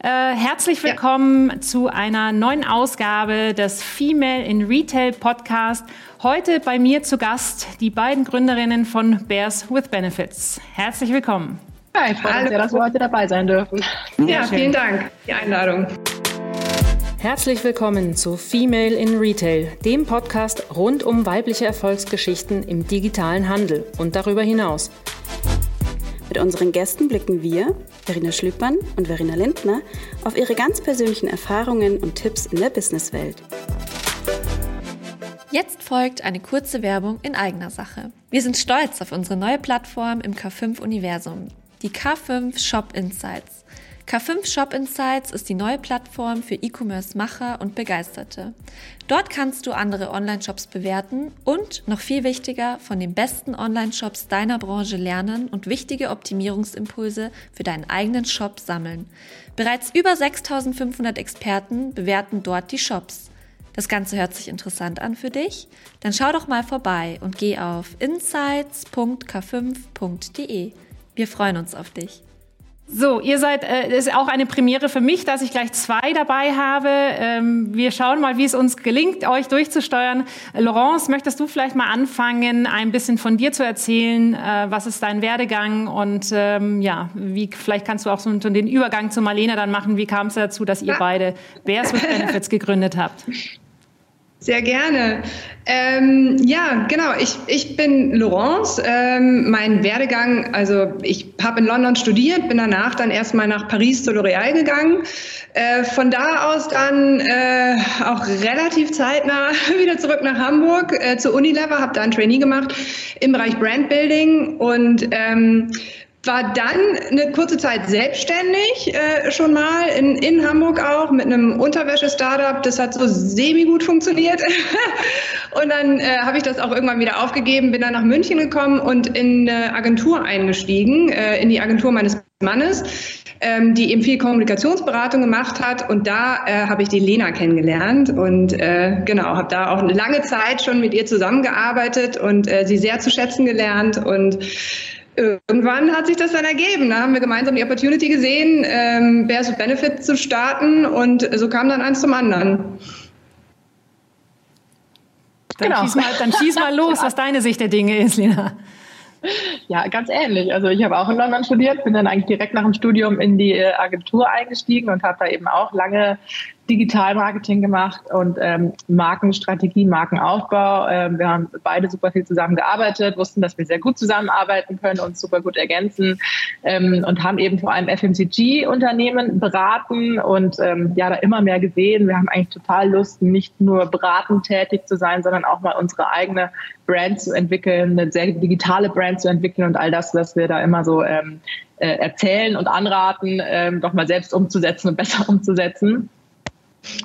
Äh, herzlich willkommen ja. zu einer neuen Ausgabe des Female in Retail Podcast. Heute bei mir zu Gast die beiden Gründerinnen von Bears with Benefits. Herzlich willkommen. Hi, ich freue mich sehr, dass wir heute dabei sein dürfen. Ja, vielen Dank für die Einladung. Herzlich willkommen zu Female in Retail, dem Podcast rund um weibliche Erfolgsgeschichten im digitalen Handel und darüber hinaus. Mit unseren Gästen blicken wir, Verena Schlüppmann und Verena Lindner, auf ihre ganz persönlichen Erfahrungen und Tipps in der Businesswelt. Jetzt folgt eine kurze Werbung in eigener Sache. Wir sind stolz auf unsere neue Plattform im K5-Universum, die K5 Shop Insights. K5 Shop Insights ist die neue Plattform für E-Commerce-Macher und Begeisterte. Dort kannst du andere Online-Shops bewerten und, noch viel wichtiger, von den besten Online-Shops deiner Branche lernen und wichtige Optimierungsimpulse für deinen eigenen Shop sammeln. Bereits über 6500 Experten bewerten dort die Shops. Das Ganze hört sich interessant an für dich? Dann schau doch mal vorbei und geh auf insights.k5.de. Wir freuen uns auf dich. So, ihr seid, äh, ist auch eine Premiere für mich, dass ich gleich zwei dabei habe. Ähm, wir schauen mal, wie es uns gelingt, euch durchzusteuern. Laurence, möchtest du vielleicht mal anfangen, ein bisschen von dir zu erzählen? Äh, was ist dein Werdegang? Und ähm, ja, wie, vielleicht kannst du auch so den Übergang zu Marlene dann machen. Wie kam es dazu, dass ihr beide Bears with Benefits gegründet habt? Sehr gerne. Ähm, ja, genau. Ich, ich bin Laurence. Ähm, mein Werdegang, also ich habe in London studiert, bin danach dann erstmal nach Paris zu L'Oréal gegangen. Äh, von da aus dann äh, auch relativ zeitnah wieder zurück nach Hamburg äh, zur Unilever, habe da ein Trainee gemacht im Bereich Brandbuilding und ähm, war dann eine kurze Zeit selbstständig, äh, schon mal in, in Hamburg auch, mit einem Unterwäsche-Startup. Das hat so semi-gut funktioniert. und dann äh, habe ich das auch irgendwann wieder aufgegeben, bin dann nach München gekommen und in eine Agentur eingestiegen, äh, in die Agentur meines Mannes, ähm, die eben viel Kommunikationsberatung gemacht hat. Und da äh, habe ich die Lena kennengelernt und äh, genau, habe da auch eine lange Zeit schon mit ihr zusammengearbeitet und äh, sie sehr zu schätzen gelernt und irgendwann hat sich das dann ergeben. Da haben wir gemeinsam die Opportunity gesehen, ähm, Bears with Benefit zu starten und so kam dann eins zum anderen. Dann, genau. schieß, mal, dann schieß mal los, was deine Sicht der Dinge ist, Lina. Ja, ganz ähnlich. Also ich habe auch in London studiert, bin dann eigentlich direkt nach dem Studium in die äh, Agentur eingestiegen und habe da eben auch lange Digitalmarketing gemacht und ähm, Markenstrategie, Markenaufbau. Ähm, wir haben beide super viel zusammengearbeitet, wussten, dass wir sehr gut zusammenarbeiten können, und super gut ergänzen ähm, und haben eben vor allem FMCG-Unternehmen beraten und ähm, ja, da immer mehr gesehen. Wir haben eigentlich total Lust, nicht nur beratend tätig zu sein, sondern auch mal unsere eigene Brand zu entwickeln, eine sehr digitale Brand zu entwickeln und all das, was wir da immer so ähm, äh, erzählen und anraten, ähm, doch mal selbst umzusetzen und besser umzusetzen.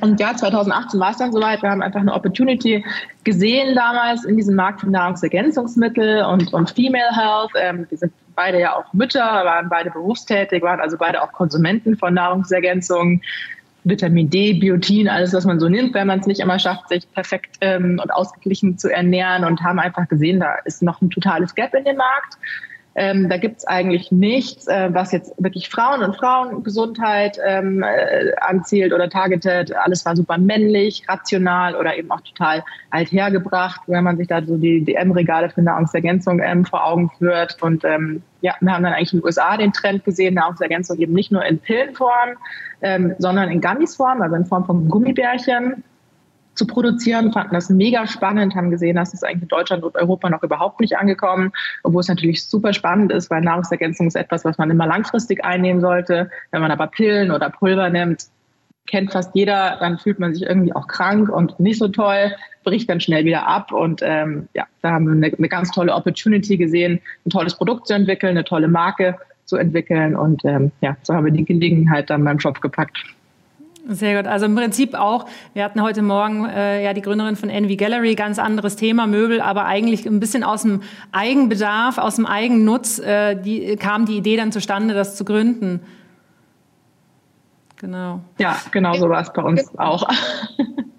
Und ja, 2018 war es dann soweit. Wir haben einfach eine Opportunity gesehen damals in diesem Markt für Nahrungsergänzungsmittel und, und Female Health. Ähm, wir sind beide ja auch Mütter, waren beide berufstätig, waren also beide auch Konsumenten von Nahrungsergänzungen. Vitamin D, Biotin, alles, was man so nimmt, wenn man es nicht immer schafft, sich perfekt ähm, und ausgeglichen zu ernähren und haben einfach gesehen, da ist noch ein totales Gap in dem Markt. Ähm, da gibt's eigentlich nichts, äh, was jetzt wirklich Frauen und Frauengesundheit ähm, äh, anzielt oder targetet. Alles war super männlich, rational oder eben auch total althergebracht, wenn man sich da so die DM-Regale für Nahrungsergänzung ähm, vor Augen führt. Und ähm, ja, wir haben dann eigentlich in den USA den Trend gesehen, Nahrungsergänzung eben nicht nur in Pillenform, ähm, sondern in Gummisform, also in Form von Gummibärchen zu produzieren, fanden das mega spannend, haben gesehen, dass es eigentlich in Deutschland und Europa noch überhaupt nicht angekommen, obwohl es natürlich super spannend ist, weil Nahrungsergänzung ist etwas, was man immer langfristig einnehmen sollte. Wenn man aber Pillen oder Pulver nimmt, kennt fast jeder, dann fühlt man sich irgendwie auch krank und nicht so toll, bricht dann schnell wieder ab. Und ähm, ja, da haben wir eine, eine ganz tolle Opportunity gesehen, ein tolles Produkt zu entwickeln, eine tolle Marke zu entwickeln. Und ähm, ja, so haben wir die Gelegenheit dann beim Shop gepackt. Sehr gut. Also im Prinzip auch, wir hatten heute Morgen äh, ja die Gründerin von Envy Gallery, ganz anderes Thema, Möbel, aber eigentlich ein bisschen aus dem Eigenbedarf, aus dem Eigennutz, äh, die, kam die Idee dann zustande, das zu gründen. Genau. Ja, genau so war es bei uns auch.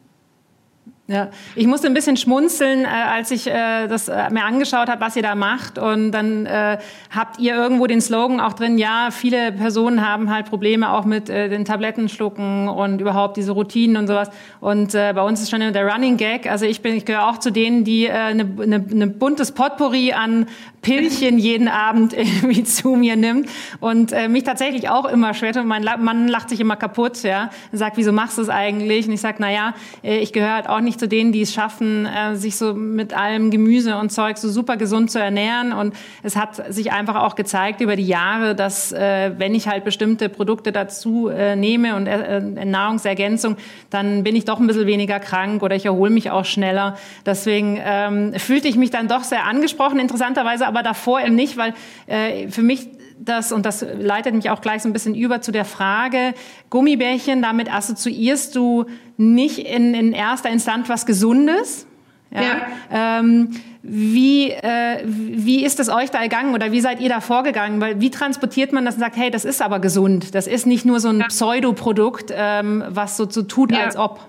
Ja, ich musste ein bisschen schmunzeln, äh, als ich äh, das äh, mir angeschaut habe, was ihr da macht. Und dann äh, habt ihr irgendwo den Slogan auch drin, ja, viele Personen haben halt Probleme auch mit äh, den Tabletten schlucken und überhaupt diese Routinen und sowas. Und äh, bei uns ist schon der Running Gag. Also ich bin, ich gehöre auch zu denen, die äh, eine, eine, eine buntes Potpourri an Pillchen jeden Abend irgendwie zu mir nimmt und äh, mich tatsächlich auch immer schwer Und mein Mann lacht sich immer kaputt, ja, sagt, wieso machst du es eigentlich? Und ich sage, na ja, äh, ich gehöre halt auch nicht zu denen, die es schaffen, äh, sich so mit allem Gemüse und Zeug so super gesund zu ernähren. Und es hat sich einfach auch gezeigt über die Jahre, dass äh, wenn ich halt bestimmte Produkte dazu äh, nehme und äh, äh Nahrungsergänzung, dann bin ich doch ein bisschen weniger krank oder ich erhole mich auch schneller. Deswegen ähm, fühlte ich mich dann doch sehr angesprochen. Interessanterweise aber davor eben nicht, weil äh, für mich das, und das leitet mich auch gleich so ein bisschen über zu der Frage, Gummibärchen, damit assoziierst du nicht in, in erster Instanz was Gesundes? Ja. ja. Ähm, wie, äh, wie ist es euch da ergangen oder wie seid ihr da vorgegangen? Weil wie transportiert man das und sagt, hey, das ist aber gesund. Das ist nicht nur so ein ja. Pseudoprodukt, ähm, was so, so tut, ja. als ob.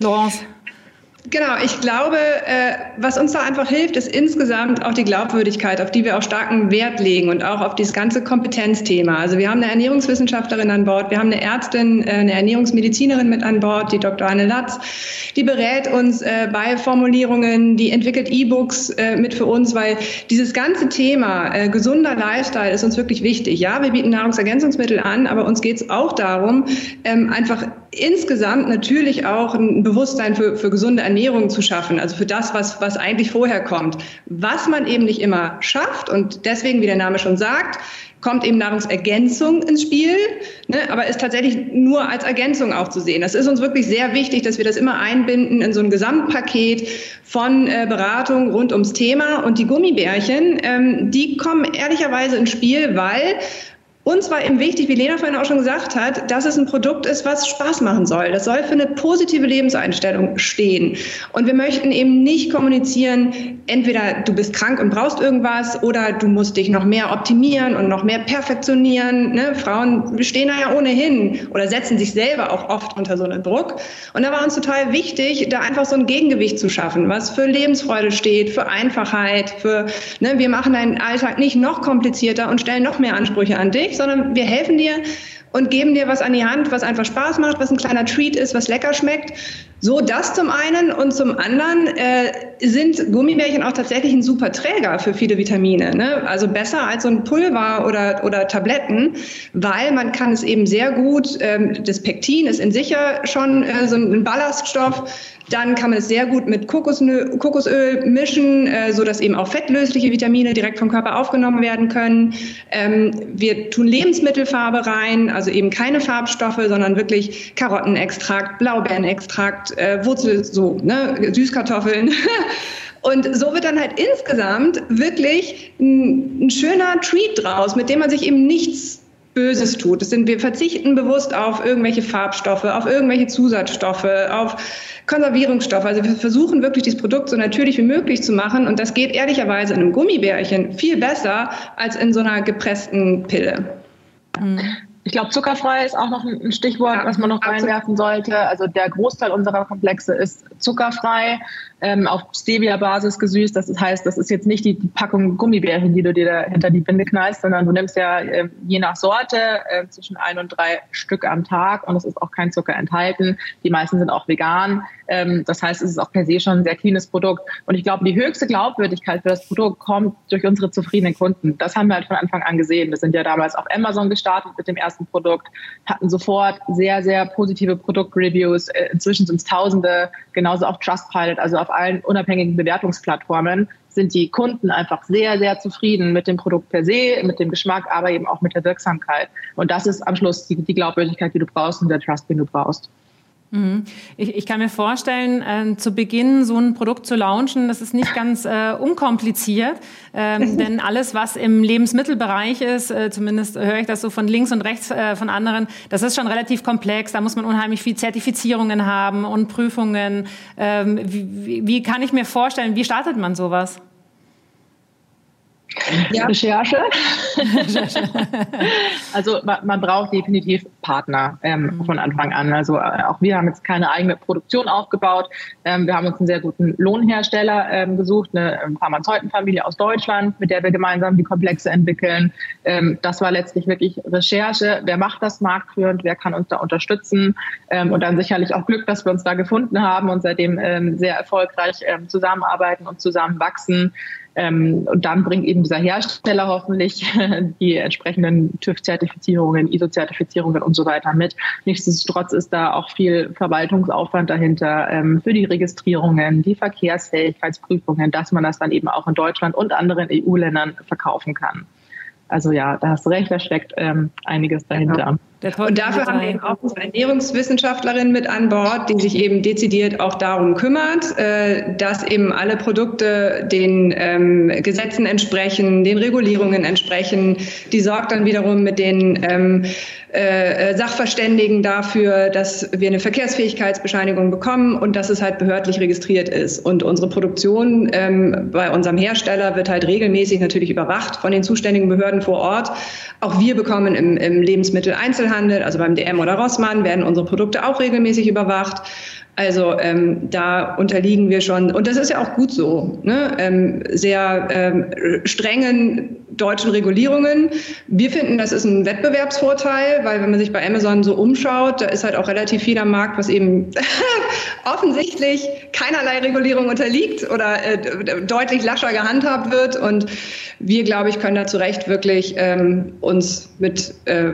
Laurence. Genau, ich glaube, äh, was uns da einfach hilft, ist insgesamt auch die Glaubwürdigkeit, auf die wir auch starken Wert legen und auch auf dieses ganze Kompetenzthema. Also wir haben eine Ernährungswissenschaftlerin an Bord, wir haben eine Ärztin, äh, eine Ernährungsmedizinerin mit an Bord, die Dr. Anne Latz, die berät uns äh, bei Formulierungen, die entwickelt E-Books äh, mit für uns, weil dieses ganze Thema äh, gesunder Lifestyle ist uns wirklich wichtig. Ja, wir bieten Nahrungsergänzungsmittel an, aber uns geht es auch darum, ähm, einfach insgesamt natürlich auch ein Bewusstsein für, für gesunde Ernährung zu schaffen, also für das, was, was eigentlich vorher kommt. Was man eben nicht immer schafft und deswegen, wie der Name schon sagt, kommt eben Nahrungsergänzung ins Spiel, ne, aber ist tatsächlich nur als Ergänzung auch zu sehen. Das ist uns wirklich sehr wichtig, dass wir das immer einbinden in so ein Gesamtpaket von äh, Beratung rund ums Thema. Und die Gummibärchen, ähm, die kommen ehrlicherweise ins Spiel, weil uns war eben wichtig, wie Lena vorhin auch schon gesagt hat, dass es ein Produkt ist, was Spaß machen soll. Das soll für eine positive Lebenseinstellung stehen. Und wir möchten eben nicht kommunizieren, entweder du bist krank und brauchst irgendwas oder du musst dich noch mehr optimieren und noch mehr perfektionieren. Ne? Frauen stehen da ja ohnehin oder setzen sich selber auch oft unter so einen Druck. Und da war uns total wichtig, da einfach so ein Gegengewicht zu schaffen, was für Lebensfreude steht, für Einfachheit, für, ne, wir machen deinen Alltag nicht noch komplizierter und stellen noch mehr Ansprüche an dich, sondern wir helfen dir und geben dir was an die Hand, was einfach Spaß macht, was ein kleiner Treat ist, was lecker schmeckt. So das zum einen und zum anderen äh, sind Gummibärchen auch tatsächlich ein super Träger für viele Vitamine. Ne? Also besser als so ein Pulver oder, oder Tabletten, weil man kann es eben sehr gut, ähm, das Pektin ist in sich ja schon äh, so ein Ballaststoff, dann kann man es sehr gut mit Kokosöl, Kokosöl mischen, äh, so dass eben auch fettlösliche Vitamine direkt vom Körper aufgenommen werden können. Ähm, wir tun Lebensmittelfarbe rein, also eben keine Farbstoffe, sondern wirklich Karottenextrakt, Blaubeerenextrakt, äh, Wurzel, so, ne, Süßkartoffeln. Und so wird dann halt insgesamt wirklich ein, ein schöner Treat draus, mit dem man sich eben nichts Böses tut. Das sind, wir verzichten bewusst auf irgendwelche Farbstoffe, auf irgendwelche Zusatzstoffe, auf Konservierungsstoffe. Also wir versuchen wirklich dieses Produkt so natürlich wie möglich zu machen und das geht ehrlicherweise in einem Gummibärchen viel besser als in so einer gepressten Pille. Mhm. Ich glaube, zuckerfrei ist auch noch ein Stichwort, ja, was man noch reinwerfen sollte. Also der Großteil unserer Komplexe ist zuckerfrei ähm, auf Stevia-Basis gesüßt. Das heißt, das ist jetzt nicht die, die Packung Gummibärchen, die du dir da hinter die Binde knallst, sondern du nimmst ja äh, je nach Sorte äh, zwischen ein und drei Stück am Tag und es ist auch kein Zucker enthalten. Die meisten sind auch vegan. Ähm, das heißt, es ist auch per se schon ein sehr cleanes Produkt. Und ich glaube, die höchste Glaubwürdigkeit für das Produkt kommt durch unsere zufriedenen Kunden. Das haben wir halt von Anfang an gesehen. Wir sind ja damals auf Amazon gestartet mit dem ersten Produkt, hatten sofort sehr, sehr positive Produktreviews. Äh, inzwischen sind es Tausende, genauso auf Trustpilot, also auf allen unabhängigen Bewertungsplattformen sind die Kunden einfach sehr, sehr zufrieden mit dem Produkt per se, mit dem Geschmack, aber eben auch mit der Wirksamkeit. Und das ist am Schluss die, die Glaubwürdigkeit, die du brauchst und der Trust, den du brauchst. Mhm. Ich, ich, kann mir vorstellen, äh, zu Beginn so ein Produkt zu launchen, das ist nicht ganz äh, unkompliziert, ähm, denn alles, was im Lebensmittelbereich ist, äh, zumindest höre ich das so von links und rechts äh, von anderen, das ist schon relativ komplex. Da muss man unheimlich viel Zertifizierungen haben und Prüfungen. Ähm, wie, wie kann ich mir vorstellen, wie startet man sowas? Ja. Recherche. also man, man, braucht definitiv Partner ähm, mhm. von Anfang an. Also äh, auch wir haben jetzt keine eigene Produktion aufgebaut. Ähm, wir haben uns einen sehr guten Lohnhersteller ähm, gesucht, eine Pharmazeutenfamilie aus Deutschland, mit der wir gemeinsam die Komplexe entwickeln. Ähm, das war letztlich wirklich Recherche. Wer macht das marktführend? Wer kann uns da unterstützen? Ähm, und dann sicherlich auch Glück, dass wir uns da gefunden haben und seitdem ähm, sehr erfolgreich zusammenarbeiten und zusammenwachsen. Ähm, und dann bringt eben dieser Hersteller hoffentlich die entsprechenden TÜV-Zertifizierungen, ISO-Zertifizierungen und so weiter mit. Nichtsdestotrotz ist da auch viel Verwaltungsaufwand dahinter ähm, für die Registrierungen, die Verkehrsfähigkeitsprüfungen, dass man das dann eben auch in Deutschland und anderen EU-Ländern verkaufen kann. Also ja, da hast du recht, da steckt ähm, einiges dahinter. Genau. Und dafür haben wir eben auch unsere Ernährungswissenschaftlerin mit an Bord, die sich eben dezidiert auch darum kümmert, äh, dass eben alle Produkte den ähm, Gesetzen entsprechen, den Regulierungen entsprechen. Die sorgt dann wiederum mit den ähm, äh, Sachverständigen dafür, dass wir eine Verkehrsfähigkeitsbescheinigung bekommen und dass es halt behördlich registriert ist. Und unsere Produktion ähm, bei unserem Hersteller wird halt regelmäßig natürlich überwacht von den zuständigen Behörden vor Ort. Auch wir bekommen im, im Lebensmitteleinzelhandel, also beim DM oder Rossmann, werden unsere Produkte auch regelmäßig überwacht. Also ähm, da unterliegen wir schon, und das ist ja auch gut so, ne? ähm, sehr ähm, strengen deutschen Regulierungen. Wir finden, das ist ein Wettbewerbsvorteil, weil wenn man sich bei Amazon so umschaut, da ist halt auch relativ viel am Markt, was eben offensichtlich keinerlei Regulierung unterliegt oder äh, deutlich lascher gehandhabt wird. Und wir, glaube ich, können da zu Recht wirklich ähm, uns mit äh,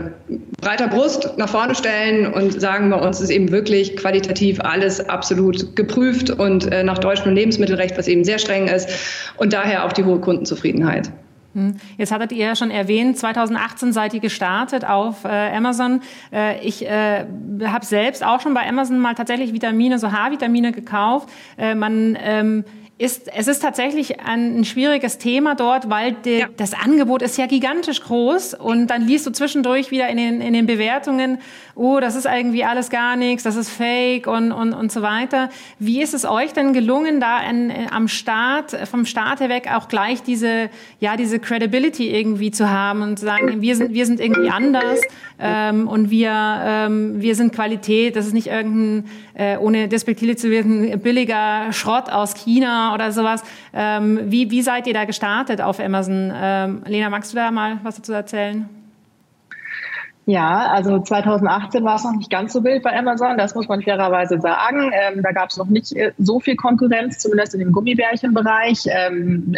breiter Brust nach vorne stellen und sagen, bei uns ist eben wirklich qualitativ alles absolut geprüft und äh, nach deutschem Lebensmittelrecht, was eben sehr streng ist und daher auch die hohe Kundenzufriedenheit. Hm. Jetzt hattet ihr ja schon erwähnt, 2018 seid ihr gestartet auf äh, Amazon. Äh, ich äh, habe selbst auch schon bei Amazon mal tatsächlich Vitamine, so H-Vitamine gekauft. Äh, man ähm, ist, es ist tatsächlich ein, ein schwieriges Thema dort, weil die, ja. das Angebot ist ja gigantisch groß und dann liest du zwischendurch wieder in den, in den Bewertungen, oh, das ist irgendwie alles gar nichts, das ist fake und, und, und so weiter. Wie ist es euch denn gelungen, da in, am Start, vom Start weg auch gleich diese, ja, diese Credibility irgendwie zu haben und zu sagen, wir sind, wir sind irgendwie anders ähm, und wir, ähm, wir sind Qualität, das ist nicht irgendein, äh, ohne despektierlich zu werden, billiger Schrott aus China oder sowas. Ähm, wie, wie seid ihr da gestartet auf Amazon? Ähm, Lena, magst du da mal was dazu erzählen? Ja, also 2018 war es noch nicht ganz so wild bei Amazon, das muss man fairerweise sagen. Ähm, da gab es noch nicht äh, so viel Konkurrenz, zumindest in dem Gummibärchenbereich. Ähm,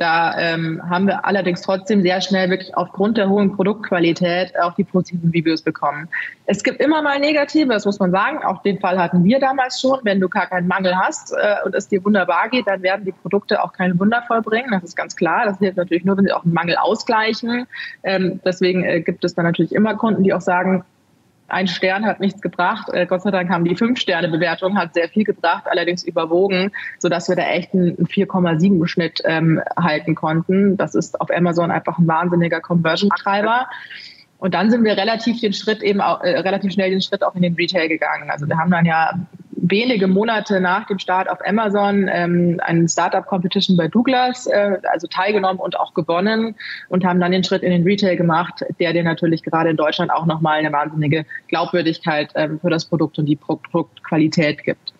da ähm, haben wir allerdings trotzdem sehr schnell wirklich aufgrund der hohen Produktqualität auch die positiven Reviews bekommen. Es gibt immer mal negative, das muss man sagen. Auch den Fall hatten wir damals schon. Wenn du gar keinen Mangel hast äh, und es dir wunderbar geht, dann werden die Produkte auch keinen Wunder vollbringen. Das ist ganz klar. Das hilft natürlich nur, wenn sie auch einen Mangel ausgleichen. Ähm, deswegen äh, gibt es dann natürlich immer Kunden, die auch sagen, ein Stern hat nichts gebracht. Äh, Gott sei Dank haben die Fünf-Sterne-Bewertung hat sehr viel gebracht, allerdings überwogen, sodass wir da echt einen 4,7 Schnitt ähm, halten konnten. Das ist auf Amazon einfach ein wahnsinniger Conversion-Treiber. Und dann sind wir relativ den Schritt eben auch, äh, relativ schnell den Schritt auch in den Retail gegangen. Also wir haben dann ja wenige Monate nach dem Start auf Amazon ähm, einen Startup Competition bei Douglas, äh, also teilgenommen und auch gewonnen und haben dann den Schritt in den Retail gemacht, der dir natürlich gerade in Deutschland auch nochmal eine wahnsinnige Glaubwürdigkeit ähm, für das Produkt und die Produktqualität gibt.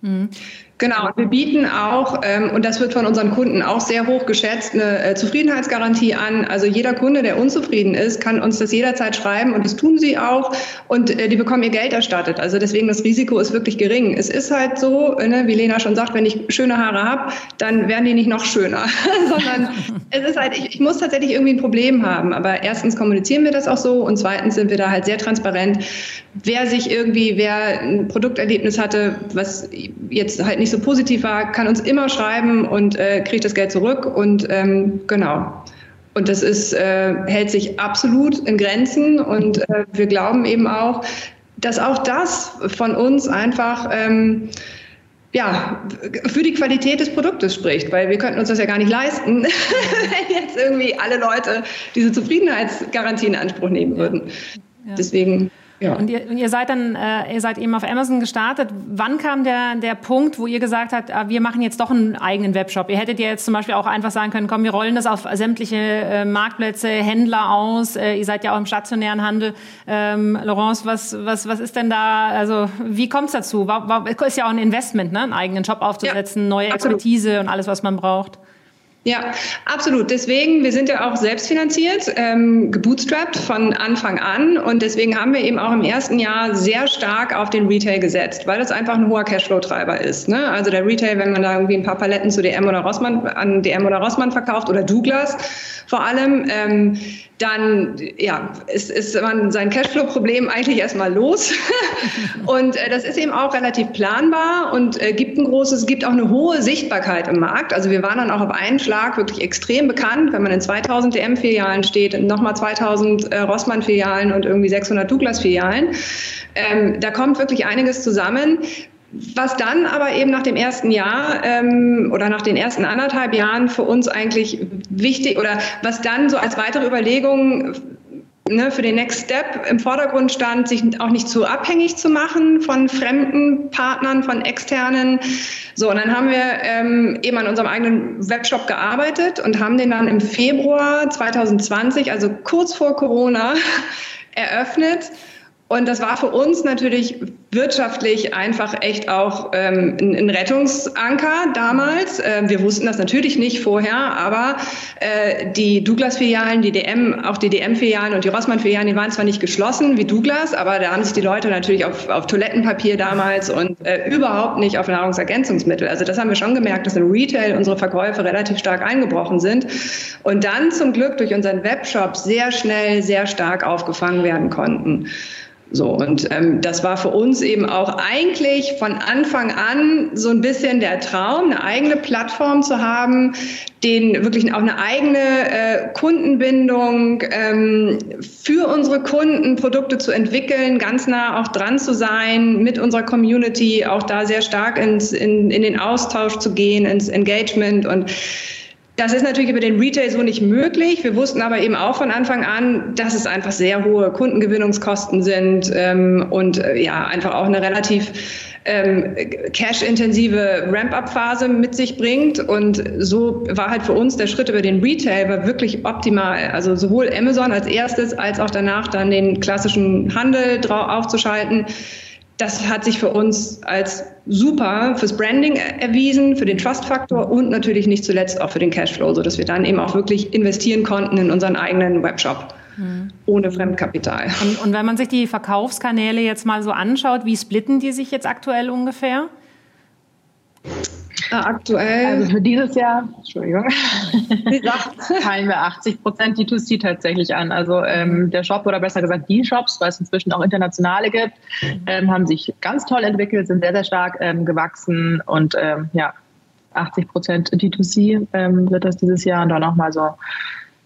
Mhm. Genau, wir bieten auch, ähm, und das wird von unseren Kunden auch sehr hoch geschätzt, eine äh, Zufriedenheitsgarantie an. Also jeder Kunde, der unzufrieden ist, kann uns das jederzeit schreiben und das tun sie auch und äh, die bekommen ihr Geld erstattet. Also deswegen das Risiko ist wirklich gering. Es ist halt so, ne, wie Lena schon sagt, wenn ich schöne Haare habe, dann werden die nicht noch schöner, sondern es ist halt, ich, ich muss tatsächlich irgendwie ein Problem haben. Aber erstens kommunizieren wir das auch so und zweitens sind wir da halt sehr transparent. Wer sich irgendwie, wer ein Produkterlebnis hatte, was jetzt halt nicht nicht so positiv war, kann uns immer schreiben und äh, kriegt das Geld zurück. Und ähm, genau. Und das ist, äh, hält sich absolut in Grenzen. Und äh, wir glauben eben auch, dass auch das von uns einfach ähm, ja, für die Qualität des Produktes spricht, weil wir könnten uns das ja gar nicht leisten, wenn jetzt irgendwie alle Leute diese Zufriedenheitsgarantie in Anspruch nehmen würden. Ja. Deswegen Ja. Und ihr, ihr, seid dann, äh, ihr seid eben auf Amazon gestartet. Wann kam der, der Punkt, wo ihr gesagt habt, ah, wir machen jetzt doch einen eigenen Webshop? Ihr hättet ja jetzt zum Beispiel auch einfach sagen können, komm, wir rollen das auf sämtliche äh, Marktplätze, Händler aus. Äh, ihr seid ja auch im stationären Handel. Ähm, Laurence, was, was, was ist denn da, also wie kommt es dazu? War, war, ist ja auch ein Investment, ne? einen eigenen Shop aufzusetzen, ja, neue Expertise absolut. und alles, was man braucht. Ja, absolut. Deswegen, wir sind ja auch selbstfinanziert, ähm, gebootstrapped von Anfang an. Und deswegen haben wir eben auch im ersten Jahr sehr stark auf den Retail gesetzt, weil das einfach ein hoher Cashflow-Treiber ist. Ne? Also der Retail, wenn man da irgendwie ein paar Paletten zu DM oder Rossmann, an DM oder Rossmann verkauft oder Douglas vor allem, ähm, dann ja, ist, ist man sein Cashflow-Problem eigentlich erstmal los. und äh, das ist eben auch relativ planbar und äh, gibt ein großes, gibt auch eine hohe Sichtbarkeit im Markt. Also wir waren dann auch auf einen Schlag wirklich extrem bekannt, wenn man in 2000 DM-Filialen steht, nochmal 2000 äh, Rossmann-Filialen und irgendwie 600 Douglas-Filialen. Ähm, da kommt wirklich einiges zusammen. Was dann aber eben nach dem ersten Jahr ähm, oder nach den ersten anderthalb Jahren für uns eigentlich wichtig oder was dann so als weitere Überlegung ne, für den Next Step im Vordergrund stand, sich auch nicht zu abhängig zu machen von fremden Partnern, von externen. So, und dann haben wir ähm, eben an unserem eigenen Webshop gearbeitet und haben den dann im Februar 2020, also kurz vor Corona, eröffnet und das war für uns natürlich wirtschaftlich einfach echt auch ähm, ein, Rettungsanker damals. Äh, wir wussten das natürlich nicht vorher, aber äh, die Douglas-Filialen, die DM, auch die DM-Filialen und die Rossmann-Filialen, die waren zwar nicht geschlossen wie Douglas, aber da haben sich die Leute natürlich auf, auf Toilettenpapier damals und äh, überhaupt nicht auf Nahrungsergänzungsmittel. Also das haben wir schon gemerkt, dass im Retail unsere Verkäufe relativ stark eingebrochen sind und dann zum Glück durch unseren Webshop sehr schnell, sehr stark aufgefangen werden konnten. So, und ähm, das war für uns eben auch eigentlich von Anfang an so ein bisschen der Traum, eine eigene Plattform zu haben, den wirklich auch eine eigene äh, Kundenbindung ähm, für unsere Kunden Produkte zu entwickeln, ganz nah auch dran zu sein, mit unserer Community auch da sehr stark ins, in, in den Austausch zu gehen, ins Engagement und das ist natürlich über den Retail so nicht möglich. Wir wussten aber eben auch von Anfang an, dass es einfach sehr hohe Kundengewinnungskosten sind ähm, und äh, ja, einfach auch eine relativ ähm, cash-intensive Ramp-up-Phase mit sich bringt. Und so war halt für uns der Schritt über den Retail war wirklich optimal. Also sowohl Amazon als erstes als auch danach dann den klassischen Handel drauf aufzuschalten das hat sich für uns als super fürs Branding erwiesen, für den Trust-Faktor und natürlich nicht zuletzt auch für den Cashflow, sodass wir dann eben auch wirklich investieren konnten in unseren eigenen Webshop. Mhm. Ohne Fremdkapital. Und, und wenn man sich die Verkaufskanäle jetzt mal so anschaut, wie splitten die sich jetzt aktuell ungefähr? Aktuell. Also für dieses Jahr, Entschuldigung, teilen wir 80 Prozent D2C tatsächlich an. Also ähm, der Shop oder besser gesagt die Shops, weil es inzwischen auch internationale gibt, ähm, haben sich ganz toll entwickelt, sind sehr, sehr stark ähm, gewachsen und ähm, ja, 80 Prozent D2C ähm, wird das dieses Jahr und dann nochmal so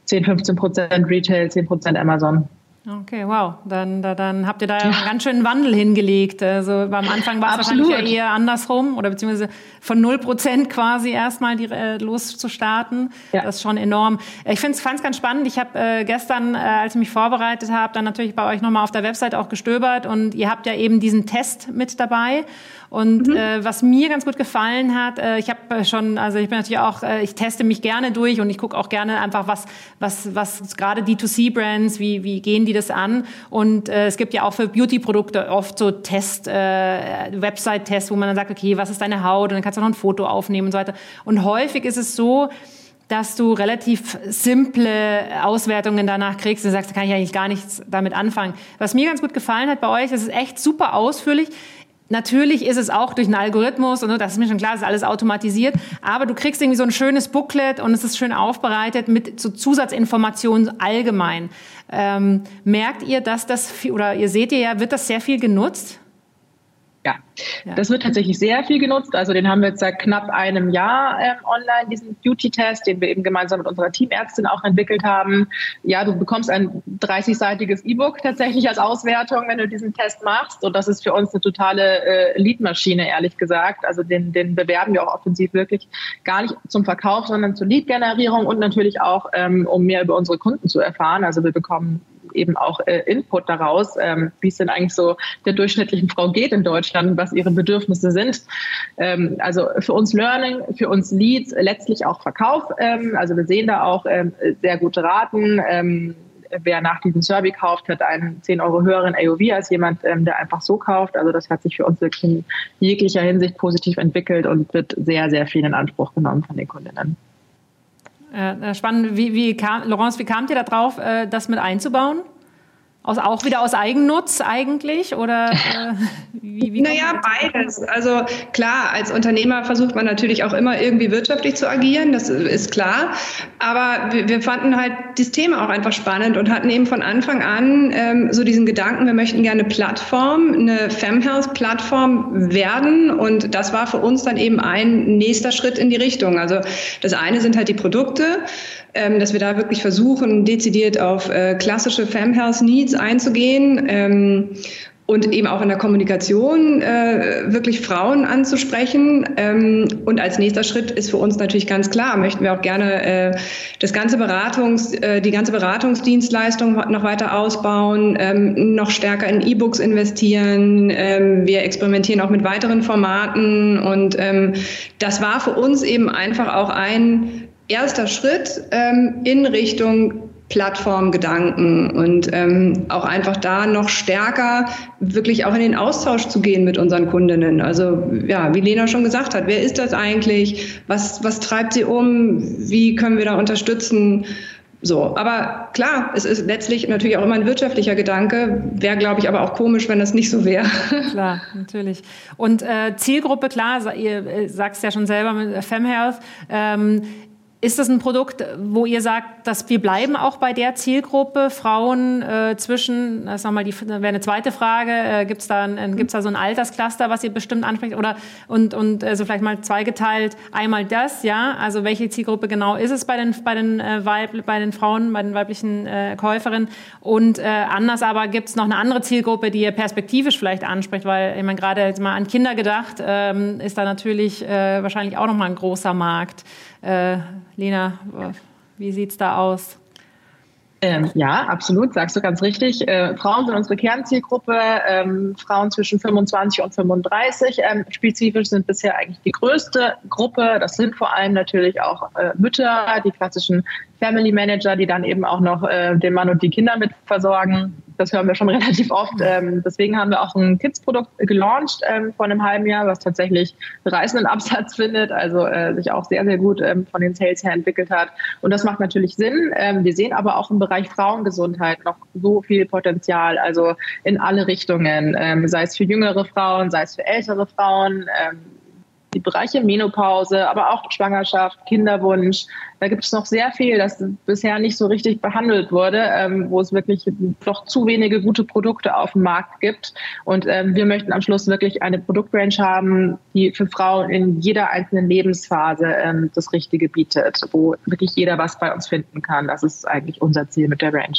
10, 15 Prozent Retail, 10 Prozent Amazon. Okay, wow. Dann, dann habt ihr da ja einen ganz schönen Wandel hingelegt. Also am Anfang war es wahrscheinlich ja eher andersrum oder beziehungsweise von null Prozent quasi erstmal die, äh, loszustarten. Ja. Das ist schon enorm. Ich finde es ganz spannend. Ich habe äh, gestern, äh, als ich mich vorbereitet habe, dann natürlich bei euch nochmal auf der Website auch gestöbert und ihr habt ja eben diesen Test mit dabei. Und mhm. äh, was mir ganz gut gefallen hat, äh, ich habe schon, also ich bin natürlich auch, äh, ich teste mich gerne durch und ich gucke auch gerne einfach, was, was, was gerade D2C-Brands, wie, wie gehen die das an? Und äh, es gibt ja auch für Beauty-Produkte oft so Test, äh, Website-Tests, wo man dann sagt, okay, was ist deine Haut? Und dann kannst du noch ein Foto aufnehmen und so weiter. Und häufig ist es so, dass du relativ simple Auswertungen danach kriegst und sagst, da kann ich eigentlich gar nichts damit anfangen. Was mir ganz gut gefallen hat bei euch, das ist echt super ausführlich. Natürlich ist es auch durch einen Algorithmus, und das ist mir schon klar, das ist alles automatisiert, aber du kriegst irgendwie so ein schönes Booklet und es ist schön aufbereitet mit so Zusatzinformationen allgemein. Ähm, merkt ihr, dass das, oder ihr seht ihr ja, wird das sehr viel genutzt? Ja. ja. das wird tatsächlich sehr viel genutzt. Also den haben wir jetzt seit knapp einem Jahr ähm, online, diesen Beauty-Test, den wir eben gemeinsam mit unserer Teamärztin auch entwickelt haben. Ja, du bekommst ein 30-seitiges E-Book tatsächlich als Auswertung, wenn du diesen Test machst. Und das ist für uns eine totale äh, Lead-Maschine, ehrlich gesagt. Also den, den bewerben wir auch offensiv wirklich gar nicht zum Verkauf, sondern zur Lead-Generierung und natürlich auch, ähm, um mehr über unsere Kunden zu erfahren. Also wir bekommen eben auch äh, Input daraus, ähm, wie es denn eigentlich so der durchschnittlichen Frau geht in Deutschland, was ihre Bedürfnisse sind. Ähm, also für uns Learning, für uns Leads, letztlich auch Verkauf. Ähm, also wir sehen da auch ähm, sehr gute Raten. Ähm, wer nach diesem Survey kauft, hat einen 10 Euro höheren AOV als jemand, ähm, der einfach so kauft. Also das hat sich für uns wirklich in jeglicher Hinsicht positiv entwickelt und wird sehr, sehr viel in Anspruch genommen von den Kundinnen. Äh, spannend. Wie, wie kam, Laurence, wie kamt ihr da drauf, äh, das mit einzubauen? Aus, auch wieder aus Eigennutz eigentlich? Oder äh, wie, wie Naja, beides. Also klar, als Unternehmer versucht man natürlich auch immer irgendwie wirtschaftlich zu agieren, das ist klar. Aber wir, wir fanden halt das Thema auch einfach spannend und hatten eben von Anfang an ähm, so diesen Gedanken, wir möchten gerne Plattform, eine Femhealth-Plattform werden. Und das war für uns dann eben ein nächster Schritt in die Richtung. Also das eine sind halt die Produkte ähm, dass wir da wirklich versuchen, dezidiert auf äh, klassische Femhealth Needs einzugehen. Ähm, und eben auch in der Kommunikation äh, wirklich Frauen anzusprechen. Ähm, und als nächster Schritt ist für uns natürlich ganz klar, möchten wir auch gerne äh, das ganze Beratungs, äh, die ganze Beratungsdienstleistung noch weiter ausbauen, ähm, noch stärker in E-Books investieren. Ähm, wir experimentieren auch mit weiteren Formaten und ähm, das war für uns eben einfach auch ein erster Schritt ähm, in Richtung Plattformgedanken und ähm, auch einfach da noch stärker wirklich auch in den Austausch zu gehen mit unseren Kundinnen. Also ja, wie Lena schon gesagt hat, wer ist das eigentlich? Was, was treibt sie um? Wie können wir da unterstützen? So, aber klar, es ist letztlich natürlich auch immer ein wirtschaftlicher Gedanke. Wäre, glaube ich, aber auch komisch, wenn das nicht so wäre. Klar, natürlich. Und äh, Zielgruppe, klar, ihr äh, sagt es ja schon selber mit FemHealth. Ähm, ist das ein Produkt, wo ihr sagt, dass wir bleiben auch bei der Zielgruppe Frauen äh, zwischen, das mal, die wäre eine zweite Frage, äh, gibt es da, ein, gibt's da so ein Alterscluster, was ihr bestimmt anspricht? Oder und und also vielleicht mal zweigeteilt, einmal das, ja, also welche Zielgruppe genau ist es bei den bei den äh, Weib, bei den Frauen, bei den weiblichen äh, Käuferinnen? Und äh, anders aber gibt es noch eine andere Zielgruppe, die ihr perspektivisch vielleicht anspricht, weil ich meine gerade jetzt mal an Kinder gedacht, ähm, ist da natürlich äh, wahrscheinlich auch noch mal ein großer Markt. Äh, Lena, wie sieht es da aus? Ähm, ja, absolut, sagst du ganz richtig. Äh, Frauen sind unsere Kernzielgruppe. Ähm, Frauen zwischen 25 und 35 ähm, spezifisch sind bisher eigentlich die größte Gruppe. Das sind vor allem natürlich auch äh, Mütter, die klassischen Family Manager, die dann eben auch noch äh, den Mann und die Kinder mit versorgen. Das hören wir schon relativ oft. Ähm, deswegen haben wir auch ein Kids-Produkt gelauncht ähm, vor einem halben Jahr, was tatsächlich reißenden Absatz findet, also äh, sich auch sehr, sehr gut ähm, von den Sales her entwickelt hat. Und das macht natürlich Sinn. Ähm, wir sehen aber auch im Bereich Frauengesundheit noch so viel Potenzial, also in alle Richtungen, ähm, sei es für jüngere Frauen, sei es für ältere Frauen. Die Bereiche Menopause, aber auch Schwangerschaft, Kinderwunsch. Da gibt es noch sehr viel, das bisher nicht so richtig behandelt wurde, ähm, wo es wirklich noch zu wenige gute Produkte auf dem Markt gibt. Und ähm, wir möchten am Schluss wirklich eine Produktrange haben, die für Frauen in jeder einzelnen Lebensphase ähm, das Richtige bietet, wo wirklich jeder was bei uns finden kann. Das ist eigentlich unser Ziel mit der Range.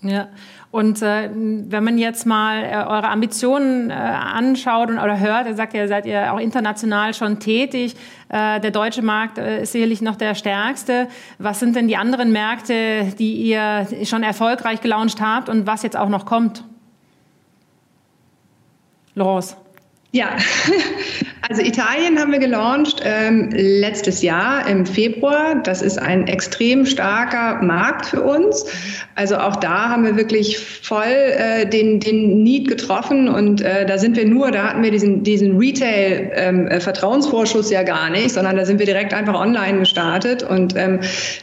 Ja, und äh, wenn man jetzt mal äh, eure Ambitionen äh, anschaut und oder hört, ihr sagt ja, seid ihr auch international schon tätig. Äh, der deutsche Markt äh, ist sicherlich noch der stärkste. Was sind denn die anderen Märkte, die ihr schon erfolgreich gelauncht habt und was jetzt auch noch kommt? Laurence. Ja, also Italien haben wir gelauncht ähm, letztes Jahr im Februar. Das ist ein extrem starker Markt für uns. Also auch da haben wir wirklich voll äh, den, den Need getroffen und äh, da sind wir nur, da hatten wir diesen, diesen Retail-Vertrauensvorschuss ähm, ja gar nicht, sondern da sind wir direkt einfach online gestartet und ähm,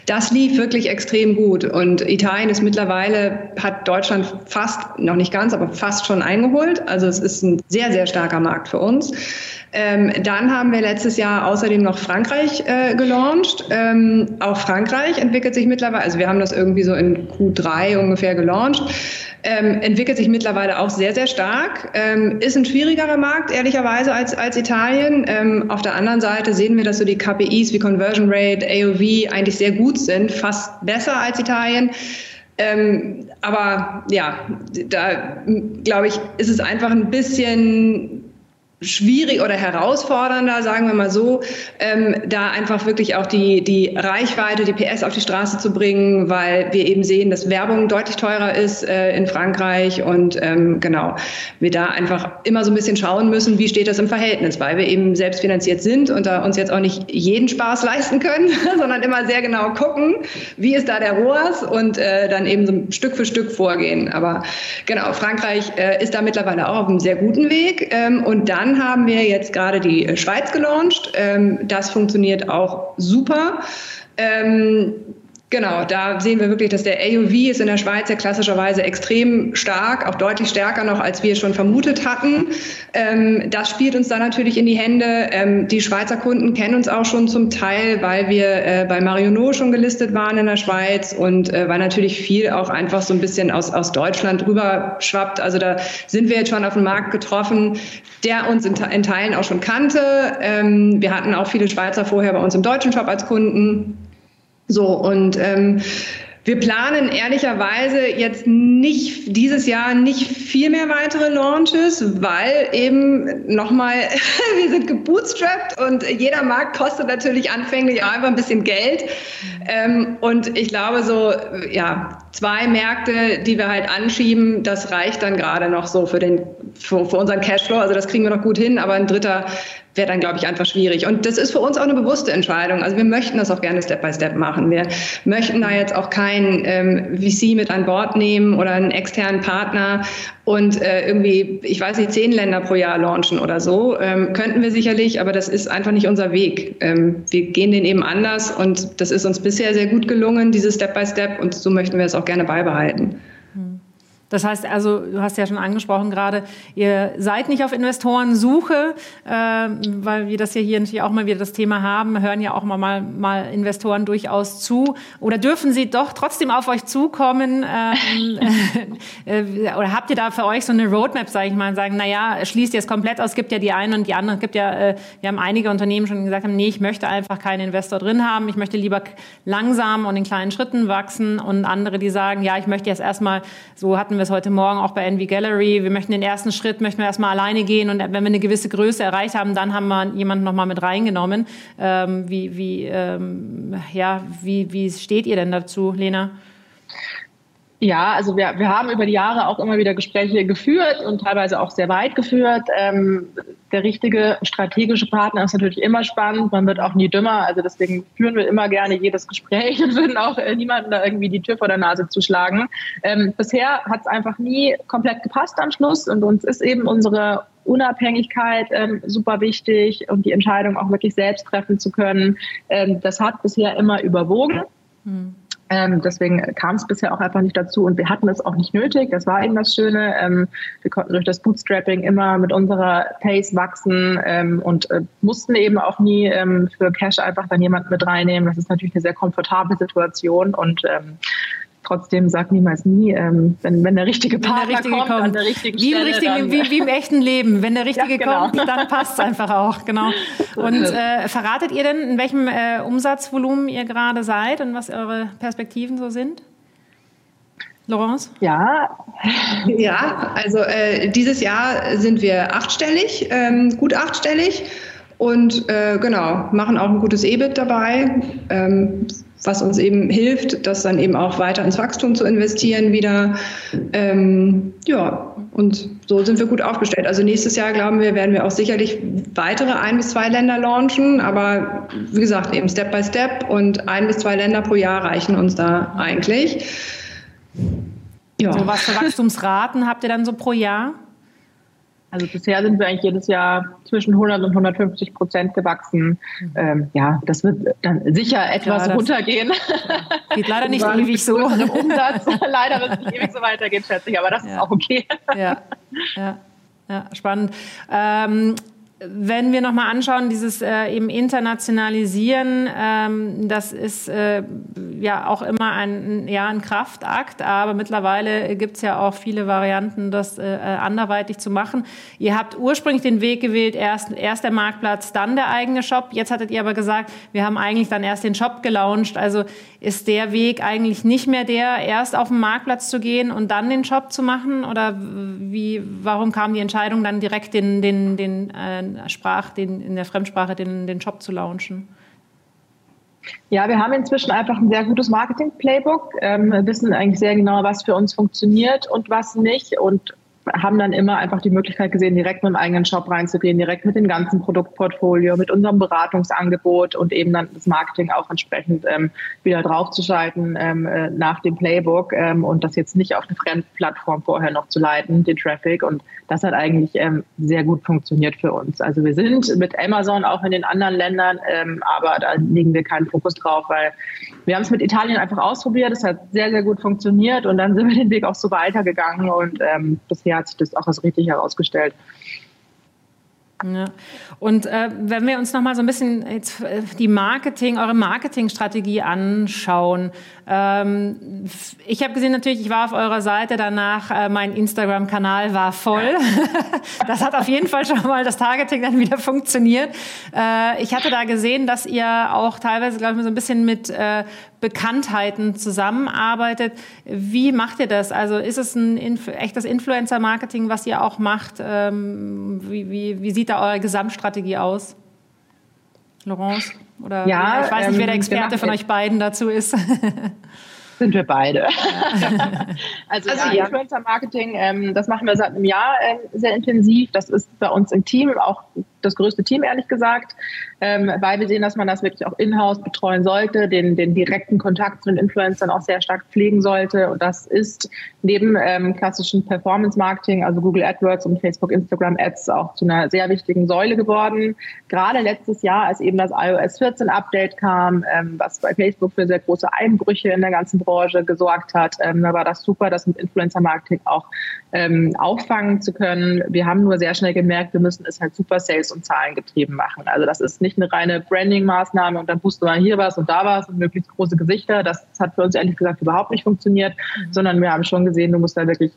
das lief wirklich extrem gut. Und Italien ist mittlerweile, hat Deutschland fast, noch nicht ganz, aber fast schon eingeholt. Also es ist ein sehr, sehr starker Markt. Markt für uns. Ähm, dann haben wir letztes Jahr außerdem noch Frankreich äh, gelauncht. Ähm, auch Frankreich entwickelt sich mittlerweile, also wir haben das irgendwie so in Q3 ungefähr gelauncht, ähm, entwickelt sich mittlerweile auch sehr, sehr stark. Ähm, ist ein schwierigerer Markt, ehrlicherweise, als, als Italien. Ähm, auf der anderen Seite sehen wir, dass so die KPIs wie Conversion Rate, AOV eigentlich sehr gut sind, fast besser als Italien. Ähm, aber ja, da glaube ich, ist es einfach ein bisschen schwierig oder herausfordernder, sagen wir mal so, ähm, da einfach wirklich auch die, die Reichweite, die PS auf die Straße zu bringen, weil wir eben sehen, dass Werbung deutlich teurer ist äh, in Frankreich und ähm, genau, wir da einfach immer so ein bisschen schauen müssen, wie steht das im Verhältnis, weil wir eben selbst finanziert sind und da uns jetzt auch nicht jeden Spaß leisten können, sondern immer sehr genau gucken, wie ist da der ROAS und äh, dann eben so Stück für Stück vorgehen. Aber genau, Frankreich äh, ist da mittlerweile auch auf einem sehr guten Weg ähm, und dann haben wir jetzt gerade die äh, Schweiz gelauncht. Ähm, das funktioniert auch super. Genau, da sehen wir wirklich, dass der AUV ist in der Schweiz ja klassischerweise extrem stark, auch deutlich stärker noch, als wir schon vermutet hatten. Ähm, das spielt uns dann natürlich in die Hände. Ähm, die Schweizer Kunden kennen uns auch schon zum Teil, weil wir äh, bei Marionot schon gelistet waren in der Schweiz und äh, weil natürlich viel auch einfach so ein bisschen aus, aus Deutschland rüber schwappt. Also da sind wir jetzt schon auf den Markt getroffen, der uns in, in Teilen auch schon kannte. Ähm, wir hatten auch viele Schweizer vorher bei uns im deutschen Shop als Kunden. So, und ähm, wir planen ehrlicherweise jetzt nicht dieses Jahr nicht viel mehr weitere Launches, weil eben nochmal, wir sind gebootstrapped und jeder Markt kostet natürlich anfänglich auch einfach ein bisschen Geld. Ähm, und ich glaube so, ja, zwei Märkte, die wir halt anschieben, das reicht dann gerade noch so für den, für, für unseren Cashflow. Also das kriegen wir noch gut hin, aber ein dritter wäre dann, glaube ich, einfach schwierig. Und das ist für uns auch eine bewusste Entscheidung. Also wir möchten das auch gerne Step by Step machen. Wir möchten da jetzt auch kein ähm, VC mit an Bord nehmen oder einen externen Partner und äh, irgendwie, ich weiß nicht, zehn Länder pro Jahr launchen oder so. Ähm, könnten wir sicherlich, aber das ist einfach nicht unser Weg. Ähm, wir gehen den eben anders und das ist uns bisher sehr gut gelungen, dieses Step by Step und so möchten wir es auch gerne beibehalten. Das heißt also, du hast ja schon angesprochen gerade, ihr seid nicht auf Investorensuche, äh, weil wir das ja hier natürlich auch mal wieder das Thema haben, hören ja auch mal, mal, mal Investoren durchaus zu. Oder dürfen sie doch trotzdem auf euch zukommen? Ähm, äh, oder habt ihr da für euch so eine Roadmap, sage ich mal, und sagen, naja, schließt ihr es komplett aus, gibt ja die einen und die anderen, gibt ja, äh, wir haben einige Unternehmen schon gesagt, haben, nee, ich möchte einfach keinen Investor drin haben, ich möchte lieber langsam und in kleinen Schritten wachsen und andere, die sagen, ja, ich möchte jetzt erstmal, so hatten wir es heute Morgen auch bei Envy Gallery. Wir möchten den ersten Schritt, möchten wir erstmal alleine gehen und wenn wir eine gewisse Größe erreicht haben, dann haben wir jemanden nochmal mit reingenommen. Ähm, wie, wie, ähm, ja, wie, wie steht ihr denn dazu, Lena? Ja, also wir, wir haben über die Jahre auch immer wieder Gespräche geführt und teilweise auch sehr weit geführt. Ähm, der richtige strategische Partner ist natürlich immer spannend. Man wird auch nie dümmer. Also deswegen führen wir immer gerne jedes Gespräch und würden auch äh, niemanden da irgendwie die Tür vor der Nase zuschlagen. Ähm, bisher hat es einfach nie komplett gepasst am Schluss und uns ist eben unsere Unabhängigkeit ähm, super wichtig und die Entscheidung auch wirklich selbst treffen zu können. Ähm, das hat bisher immer überwogen. Mhm. Ähm, deswegen kam es bisher auch einfach nicht dazu und wir hatten es auch nicht nötig. Das war eben das Schöne. Ähm, wir konnten durch das Bootstrapping immer mit unserer Pace wachsen ähm, und äh, mussten eben auch nie ähm, für Cash einfach dann jemanden mit reinnehmen. Das ist natürlich eine sehr komfortable Situation und ähm, trotzdem sag niemals nie, ähm, wenn, wenn der richtige Partner der richtige kommt, kommt, an der richtigen wie Stelle. Im richtigen, wie, wie, im echten Leben. Wenn der richtige ja, genau. kommt, dann passt es einfach auch. Genau. Und äh, verratet ihr denn, in welchem äh, Umsatzvolumen ihr gerade seid und was eure Perspektiven so sind? Laurence? Ja, ja also äh, dieses Jahr sind wir achtstellig, ähm, gut achtstellig und äh, genau, machen auch ein gutes EBIT dabei. Ähm, was uns eben hilft, das dann eben auch weiter ins Wachstum zu investieren wieder. Ähm, ja, und so sind wir gut aufgestellt. Also nächstes Jahr, glauben wir, werden wir auch sicherlich weitere ein bis zwei Länder launchen, aber wie gesagt, eben Step by Step und ein bis zwei Länder pro Jahr reichen uns da eigentlich. Ja. So was für Wachstumsraten habt ihr dann so pro Jahr? Also bisher sind wir eigentlich jedes Jahr zwischen 100 und 150 Prozent gewachsen. Mhm. Ähm, ja, das wird dann sicher etwas Klar, runtergehen. Geht leider nicht ewig so. Umsatz. leider wird es nicht ewig so weitergehen, schätze ich, aber das ja. ist auch okay. Ja, ja. ja spannend. Ähm, wenn wir nochmal anschauen, dieses äh, eben Internationalisieren, ähm, das ist äh, ja auch immer ein, ja, ein Kraftakt, aber mittlerweile gibt es ja auch viele Varianten, das äh, anderweitig zu machen. Ihr habt ursprünglich den Weg gewählt, erst, erst der Marktplatz, dann der eigene Shop. Jetzt hattet ihr aber gesagt, wir haben eigentlich dann erst den Shop gelauncht. Also ist der Weg eigentlich nicht mehr der, erst auf den Marktplatz zu gehen und dann den Shop zu machen? Oder wie, warum kam die Entscheidung dann direkt den, den, den äh, Sprach, den, in der Fremdsprache den, den Shop zu launchen? Ja, wir haben inzwischen einfach ein sehr gutes Marketing-Playbook, ähm, wissen eigentlich sehr genau, was für uns funktioniert und was nicht und haben dann immer einfach die Möglichkeit gesehen, direkt mit dem eigenen Shop reinzugehen, direkt mit dem ganzen Produktportfolio, mit unserem Beratungsangebot und eben dann das Marketing auch entsprechend ähm, wieder draufzuschalten ähm, äh, nach dem Playbook ähm, und das jetzt nicht auf eine Fremdplattform vorher noch zu leiten, den Traffic. Und das hat eigentlich ähm, sehr gut funktioniert für uns. Also wir sind mit Amazon auch in den anderen Ländern, ähm, aber da legen wir keinen Fokus drauf, weil wir haben es mit Italien einfach ausprobiert. Es hat sehr, sehr gut funktioniert und dann sind wir den Weg auch so weitergegangen und ähm, bisher hat sich das auch als richtig herausgestellt. Ja. Und äh, wenn wir uns noch mal so ein bisschen jetzt äh, die Marketing, eure Marketingstrategie anschauen. Ähm, ich habe gesehen natürlich, ich war auf eurer Seite danach, äh, mein Instagram-Kanal war voll. das hat auf jeden Fall schon mal das Targeting dann wieder funktioniert. Äh, ich hatte da gesehen, dass ihr auch teilweise, glaube ich, so ein bisschen mit äh, Bekanntheiten zusammenarbeitet. Wie macht ihr das? Also ist es ein Inf echtes Influencer-Marketing, was ihr auch macht? Ähm, wie, wie, wie sieht da eure Gesamtstrategie aus? Laurence? Oder ja, ich weiß nicht, wer der ähm, Experte von euch beiden dazu ist. sind wir beide. also, also ja, Influencer-Marketing, ähm, das machen wir seit einem Jahr ähm, sehr intensiv. Das ist bei uns im Team auch das größte Team, ehrlich gesagt, ähm, weil wir sehen, dass man das wirklich auch in-house betreuen sollte, den, den direkten Kontakt zu den Influencern auch sehr stark pflegen sollte. Und das ist neben ähm, klassischen Performance-Marketing, also Google AdWords und Facebook, Instagram Ads auch zu einer sehr wichtigen Säule geworden. Gerade letztes Jahr, als eben das iOS 14 Update kam, ähm, was bei Facebook für sehr große Einbrüche in der ganzen Branche gesorgt hat, ähm, da war das super, das mit Influencer-Marketing auch ähm, auffangen zu können. Wir haben nur sehr schnell gemerkt, wir müssen es halt super Sales und Zahlen getrieben machen. Also das ist nicht eine reine Branding-Maßnahme und dann du mal hier was und da was und möglichst große Gesichter. Das hat für uns ehrlich gesagt überhaupt nicht funktioniert, mhm. sondern wir haben schon gesehen, du musst da wirklich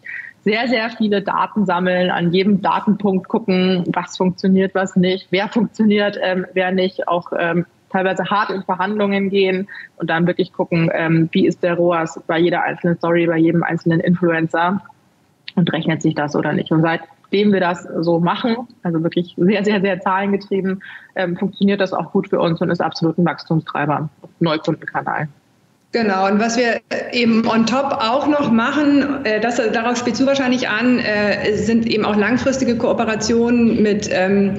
sehr, sehr viele Daten sammeln, an jedem Datenpunkt gucken, was funktioniert, was nicht, wer funktioniert, ähm, wer nicht, auch ähm, teilweise hart in Verhandlungen gehen und dann wirklich gucken, ähm, wie ist der ROAS bei jeder einzelnen Story, bei jedem einzelnen Influencer und rechnet sich das oder nicht. Und seit dem wir das so machen, also wirklich sehr, sehr, sehr zahlengetrieben, ähm, funktioniert das auch gut für uns und ist absolut ein Wachstumstreiber, Neukundenkanal. Genau, und was wir eben on top auch noch machen, äh, das, darauf spielst du wahrscheinlich an, äh, sind eben auch langfristige Kooperationen mit ähm,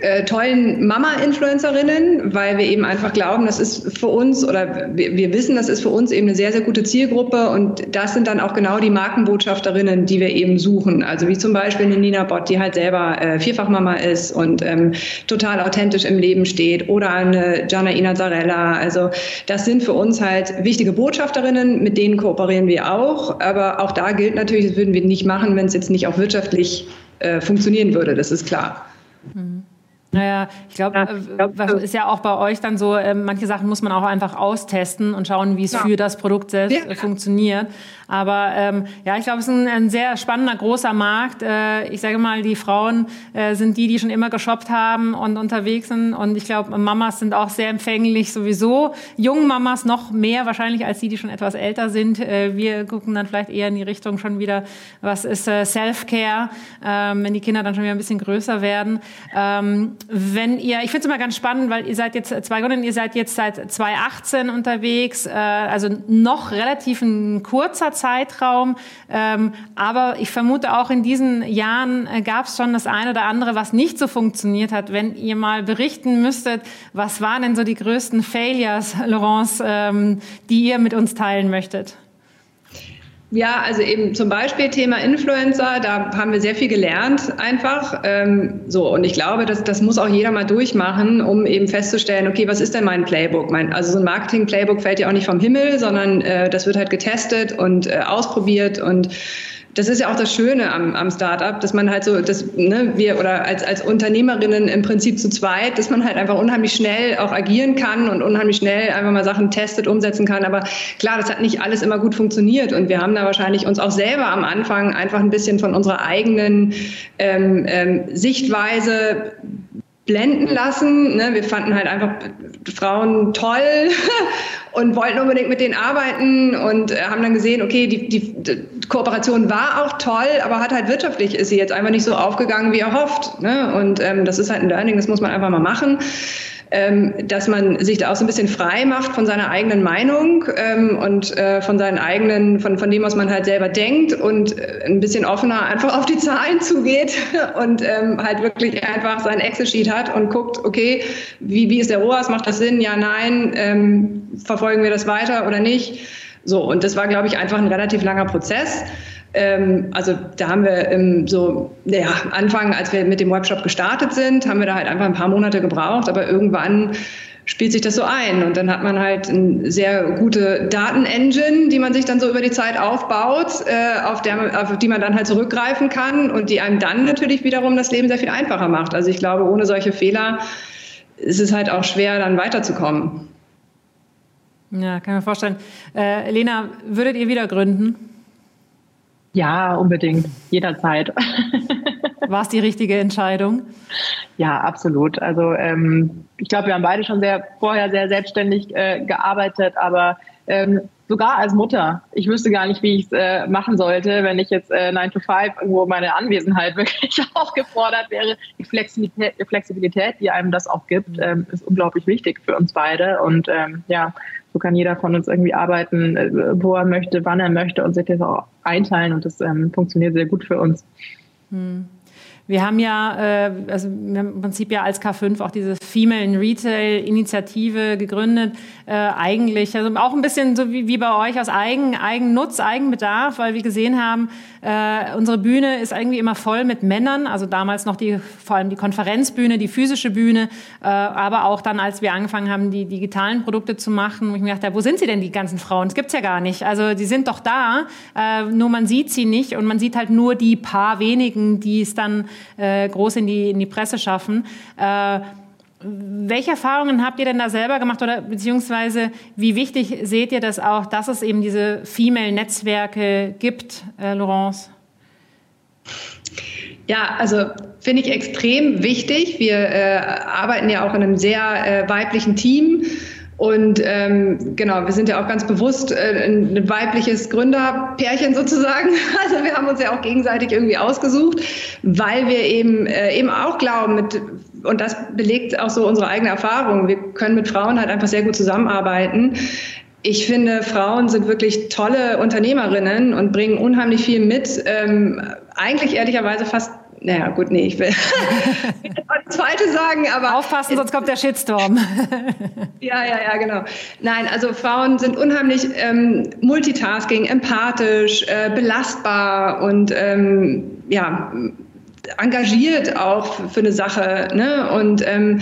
äh, tollen Mama-Influencerinnen, weil wir eben einfach glauben, das ist für uns oder wir, wir, wissen, das ist für uns eben eine sehr, sehr gute Zielgruppe und das sind dann auch genau die Markenbotschafterinnen, die wir eben suchen. Also wie zum Beispiel eine Nina Bott, die halt selber äh, Vierfachmama ist und ähm, total authentisch im Leben steht oder eine Gianna Inazzarella. Also das sind für uns halt wichtige Botschafterinnen, mit denen kooperieren wir auch, aber auch da gilt natürlich, das würden wir nicht machen, wenn es jetzt nicht auch wirtschaftlich äh, funktionieren würde, das ist klar. Mhm. Naja, ich glaube, ja, glaub, äh, ist ja auch bei euch dann so, äh, manche Sachen muss man auch einfach austesten und schauen, wie es ja. für das Produkt selbst ja. funktioniert. Aber ähm, ja, ich glaube, es ist ein, ein, sehr spannender, großer Markt. Äh, ich sage mal, die Frauen äh, sind die, die schon immer geshoppt haben und unterwegs sind. Und ich glaube, Mamas sind auch sehr empfänglich sowieso. Jungen Mamas noch mehr wahrscheinlich als die, die schon etwas älter sind. Äh, wir gucken dann vielleicht eher in die Richtung schon wieder, was ist äh, Self-Care, ähm, wenn die Kinder dann schon wieder ein bisschen größer werden. Ähm, wenn ihr, ich finde es immer ganz spannend, weil ihr seid jetzt zwei Gründen, ihr seid jetzt seit 2018 unterwegs, äh, also noch relativ ein kurzer Zeitraum. Ähm, aber ich vermute auch in diesen Jahren äh, gab es schon das eine oder andere, was nicht so funktioniert hat. Wenn ihr mal berichten müsstet, was waren denn so die größten Failures, Laurence, ähm, die ihr mit uns teilen möchtet? Ja, also eben zum Beispiel Thema Influencer, da haben wir sehr viel gelernt einfach. Ähm, so, und ich glaube, das, das muss auch jeder mal durchmachen, um eben festzustellen, okay, was ist denn mein Playbook? Mein, also so ein Marketing-Playbook fällt ja auch nicht vom Himmel, sondern äh, das wird halt getestet und äh, ausprobiert und das ist ja auch das Schöne am, am Startup, dass man halt so, dass ne, wir oder als, als Unternehmerinnen im Prinzip zu zweit, dass man halt einfach unheimlich schnell auch agieren kann und unheimlich schnell einfach mal Sachen testet, umsetzen kann. Aber klar, das hat nicht alles immer gut funktioniert und wir haben da wahrscheinlich uns auch selber am Anfang einfach ein bisschen von unserer eigenen ähm, ähm, Sichtweise blenden lassen. Ne? Wir fanden halt einfach Frauen toll und wollten unbedingt mit denen arbeiten und äh, haben dann gesehen, okay, die, die, die, Kooperation war auch toll, aber hat halt wirtschaftlich ist sie jetzt einfach nicht so aufgegangen, wie erhofft. Ne? Und ähm, das ist halt ein Learning, das muss man einfach mal machen dass man sich da auch so ein bisschen frei macht von seiner eigenen Meinung ähm, und äh, von seinen eigenen, von, von dem, was man halt selber denkt und äh, ein bisschen offener einfach auf die Zahlen zugeht und ähm, halt wirklich einfach sein Excel-Sheet hat und guckt, okay, wie, wie ist der ROAS, macht das Sinn, ja, nein, ähm, verfolgen wir das weiter oder nicht? So, und das war, glaube ich, einfach ein relativ langer Prozess. Ähm, also da haben wir ähm, so, ja, Anfang, als wir mit dem Webshop gestartet sind, haben wir da halt einfach ein paar Monate gebraucht, aber irgendwann spielt sich das so ein. Und dann hat man halt eine sehr gute Datenengine, die man sich dann so über die Zeit aufbaut, äh, auf, der, auf die man dann halt zurückgreifen kann und die einem dann natürlich wiederum das Leben sehr viel einfacher macht. Also ich glaube, ohne solche Fehler ist es halt auch schwer, dann weiterzukommen. Ja, kann ich mir vorstellen. Äh, Lena, würdet ihr wieder gründen? Ja, unbedingt, jederzeit. War es die richtige Entscheidung? Ja, absolut. Also ähm, ich glaube, wir haben beide schon sehr vorher sehr selbstständig äh, gearbeitet, aber ähm, sogar als Mutter. Ich wüsste gar nicht, wie ich es äh, machen sollte, wenn ich jetzt äh, 9 to 5 irgendwo meine Anwesenheit wirklich auch gefordert wäre. Die Flexibilität, die Flexibilität, die einem das auch gibt, ähm, ist unglaublich wichtig für uns beide. Und ähm, ja, so kann jeder von uns irgendwie arbeiten, äh, wo er möchte, wann er möchte und sich das auch einteilen und das ähm, funktioniert sehr gut für uns. Hm. Wir haben ja, äh, also wir haben im Prinzip ja als K5 auch diese Female in Retail Initiative gegründet. Äh, eigentlich, also auch ein bisschen so wie, wie bei euch aus Eigen, Eigennutz, Eigenbedarf, weil wir gesehen haben, äh, unsere Bühne ist irgendwie immer voll mit Männern. Also damals noch die, vor allem die Konferenzbühne, die physische Bühne, äh, aber auch dann, als wir angefangen haben, die digitalen Produkte zu machen, wo ich mir dachte, wo sind sie denn, die ganzen Frauen? Das gibt's ja gar nicht. Also die sind doch da, äh, nur man sieht sie nicht und man sieht halt nur die paar wenigen, die es dann äh, groß in die, in die Presse schaffen. Äh, welche Erfahrungen habt ihr denn da selber gemacht oder beziehungsweise wie wichtig seht ihr das auch, dass es eben diese Female-Netzwerke gibt, äh, Laurence? Ja, also finde ich extrem wichtig. Wir äh, arbeiten ja auch in einem sehr äh, weiblichen Team. Und ähm, genau, wir sind ja auch ganz bewusst äh, ein weibliches Gründerpärchen sozusagen. Also wir haben uns ja auch gegenseitig irgendwie ausgesucht, weil wir eben äh, eben auch glauben, mit, und das belegt auch so unsere eigene Erfahrung. Wir können mit Frauen halt einfach sehr gut zusammenarbeiten. Ich finde, Frauen sind wirklich tolle Unternehmerinnen und bringen unheimlich viel mit. Ähm, eigentlich ehrlicherweise fast naja, gut, nee, ich will das zweite sagen, aber. Aufpassen, sonst kommt der Shitstorm. ja, ja, ja, genau. Nein, also Frauen sind unheimlich ähm, multitasking, empathisch, äh, belastbar und ähm, ja, engagiert auch für eine Sache. Ne? Und ähm,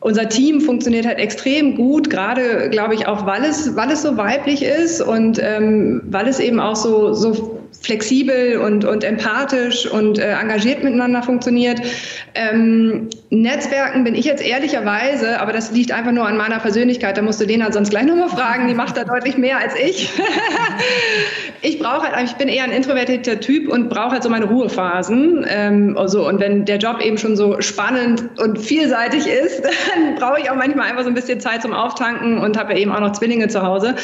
unser Team funktioniert halt extrem gut, gerade glaube ich auch, weil es, weil es so weiblich ist und ähm, weil es eben auch so, so flexibel und, und empathisch und äh, engagiert miteinander funktioniert. Ähm, Netzwerken bin ich jetzt ehrlicherweise, aber das liegt einfach nur an meiner Persönlichkeit, da musst du Lena sonst gleich nochmal fragen, die macht da deutlich mehr als ich. ich brauche halt, ich bin eher ein introvertierter Typ und brauche halt so meine Ruhephasen. Ähm, also, und wenn der Job eben schon so spannend und vielseitig ist, dann brauche ich auch manchmal einfach so ein bisschen Zeit zum Auftanken und habe ja eben auch noch Zwillinge zu Hause.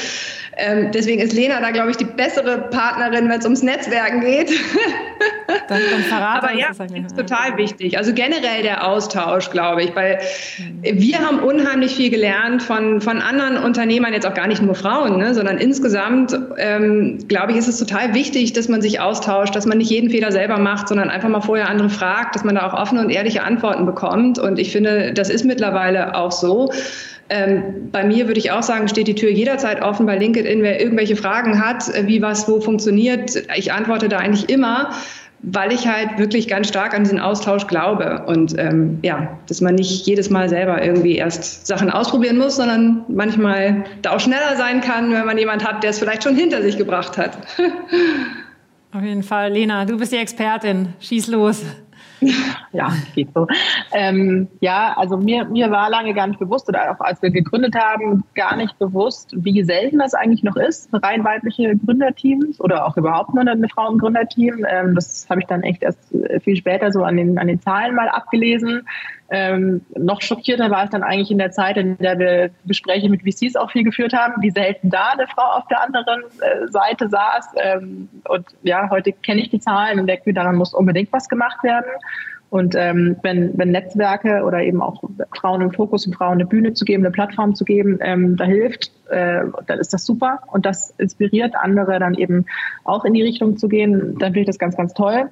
Ähm, deswegen ist Lena da, glaube ich, die bessere Partnerin, wenn es ums Netzwerken geht. Dann, dann verrate Aber ja, das ist total wichtig. Also generell der Austausch, glaube ich, weil wir haben unheimlich viel gelernt von, von anderen Unternehmern, jetzt auch gar nicht nur Frauen, ne, sondern insgesamt, ähm, glaube ich, ist es total wichtig, dass man sich austauscht, dass man nicht jeden Fehler selber macht, sondern einfach mal vorher andere fragt, dass man da auch offene und ehrliche Antworten bekommt. Und ich finde, das ist mittlerweile auch so. Ähm, bei mir würde ich auch sagen, steht die Tür jederzeit offen bei LinkedIn. Wer irgendwelche Fragen hat, äh, wie was wo funktioniert, ich antworte da eigentlich immer, weil ich halt wirklich ganz stark an diesen Austausch glaube. Und ähm, ja, dass man nicht jedes Mal selber irgendwie erst Sachen ausprobieren muss, sondern manchmal da auch schneller sein kann, wenn man jemand hat, der es vielleicht schon hinter sich gebracht hat. Auf jeden Fall. Lena, du bist die Expertin. Schieß los. ja, geht so. Ähm, ja, also mir, mir war lange gar nicht bewusst, oder auch als wir gegründet haben, gar nicht bewusst, wie selten das eigentlich noch ist, rein weibliche Gründerteams oder auch überhaupt nur eine Frauengründerteam. Ähm, das habe ich dann echt erst äh, viel später so an den, an den Zahlen mal abgelesen. Ähm, noch schockierter war es dann eigentlich in der Zeit, in der wir Gespräche mit VCs auch viel geführt haben, wie selten da eine Frau auf der anderen äh, Seite saß. Ähm, und ja, heute kenne ich die Zahlen und denke, daran muss unbedingt was gemacht werden. Und ähm, wenn, wenn Netzwerke oder eben auch Frauen im Fokus und Frauen eine Bühne zu geben, eine Plattform zu geben, ähm, da hilft, äh, dann ist das super und das inspiriert andere dann eben auch in die Richtung zu gehen. Dann finde ich das ganz, ganz toll.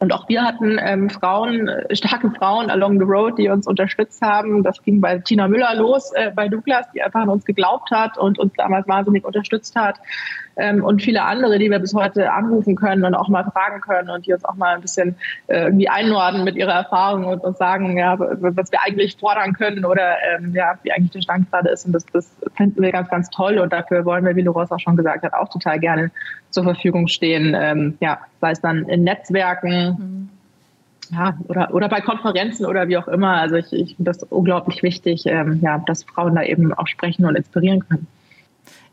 Und auch wir hatten ähm, Frauen, äh, starke Frauen along the road, die uns unterstützt haben. Das ging bei Tina Müller los, äh, bei Douglas, die einfach an uns geglaubt hat und uns damals wahnsinnig unterstützt hat ähm, und viele andere, die wir bis heute anrufen können und auch mal fragen können und die uns auch mal ein bisschen äh, irgendwie einordnen mit ihrer Erfahrung und uns sagen, ja, was wir eigentlich fordern können oder ähm, ja, wie eigentlich der Stand gerade ist. Und das, das finden wir ganz, ganz toll und dafür wollen wir, wie Loros auch schon gesagt hat, auch total gerne zur Verfügung stehen. Ähm, ja, sei es dann in Netzwerken. Mhm ja, oder, oder bei Konferenzen oder wie auch immer. Also ich, ich finde das unglaublich wichtig, ähm, ja, dass Frauen da eben auch sprechen und inspirieren können.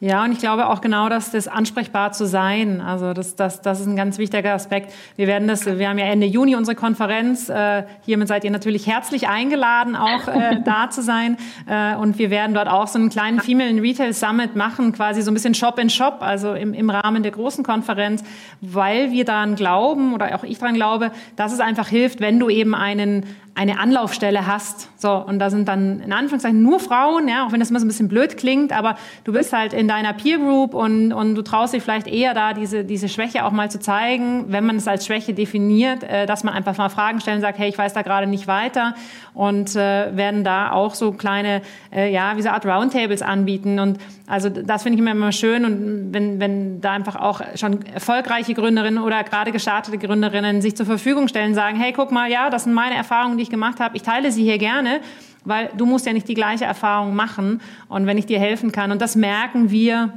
Ja, und ich glaube auch genau, dass das ansprechbar zu sein, also das, das, das ist ein ganz wichtiger Aspekt. Wir werden das, wir haben ja Ende Juni unsere Konferenz. Äh, hiermit seid ihr natürlich herzlich eingeladen, auch äh, da zu sein. Äh, und wir werden dort auch so einen kleinen Female Retail Summit machen, quasi so ein bisschen Shop in Shop, also im, im Rahmen der großen Konferenz, weil wir daran glauben oder auch ich daran glaube, dass es einfach hilft, wenn du eben einen eine Anlaufstelle hast. So, und da sind dann in Anführungszeichen nur Frauen, ja, auch wenn das immer so ein bisschen blöd klingt, aber du bist halt in deiner Peer Group und, und du traust dich vielleicht eher da, diese, diese Schwäche auch mal zu zeigen, wenn man es als Schwäche definiert, äh, dass man einfach mal Fragen stellen sagt, hey, ich weiß da gerade nicht weiter und äh, werden da auch so kleine, äh, ja, wie so Art Roundtables anbieten und also das finde ich immer, immer schön und wenn, wenn da einfach auch schon erfolgreiche Gründerinnen oder gerade gestartete Gründerinnen sich zur Verfügung stellen, sagen, hey, guck mal, ja, das sind meine Erfahrungen, die ich gemacht habe, ich teile sie hier gerne, weil du musst ja nicht die gleiche Erfahrung machen. Und wenn ich dir helfen kann und das merken wir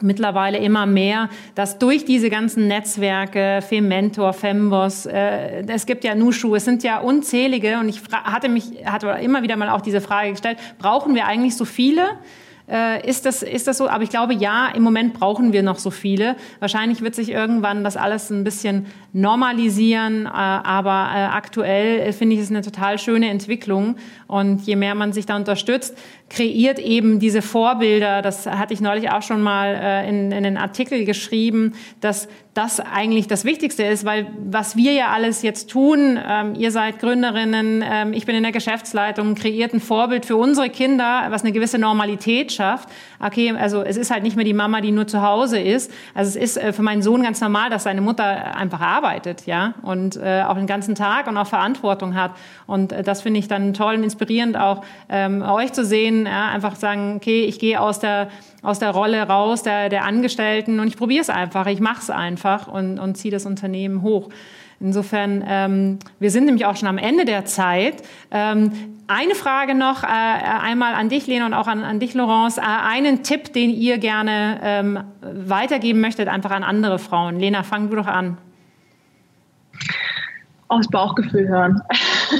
mittlerweile immer mehr, dass durch diese ganzen Netzwerke, Fementor, Femboss, äh, es gibt ja Nushu, es sind ja unzählige. Und ich hatte mich, hatte immer wieder mal auch diese Frage gestellt, brauchen wir eigentlich so viele? Äh, ist, das, ist das so? Aber ich glaube, ja, im Moment brauchen wir noch so viele. Wahrscheinlich wird sich irgendwann das alles ein bisschen normalisieren, äh, aber äh, aktuell äh, finde ich es eine total schöne Entwicklung. Und je mehr man sich da unterstützt, kreiert eben diese Vorbilder. Das hatte ich neulich auch schon mal äh, in, in einen Artikel geschrieben, dass das eigentlich das Wichtigste ist, weil was wir ja alles jetzt tun, ähm, ihr seid Gründerinnen, ähm, ich bin in der Geschäftsleitung, kreiert ein Vorbild für unsere Kinder, was eine gewisse Normalität schafft. Okay, also es ist halt nicht mehr die Mama, die nur zu Hause ist. Also es ist äh, für meinen Sohn ganz normal, dass seine Mutter einfach arbeitet, ja, und äh, auch den ganzen Tag und auch Verantwortung hat. Und äh, das finde ich dann toll und inspirierend auch, ähm, euch zu sehen, ja, einfach sagen, okay, ich gehe aus der aus der Rolle raus der, der Angestellten und ich probiere es einfach, ich mache es einfach und, und ziehe das Unternehmen hoch. Insofern, ähm, wir sind nämlich auch schon am Ende der Zeit. Ähm, eine Frage noch, äh, einmal an dich, Lena, und auch an, an dich, Laurence. Äh, einen Tipp, den ihr gerne ähm, weitergeben möchtet, einfach an andere Frauen. Lena, fang du doch an aufs Bauchgefühl hören.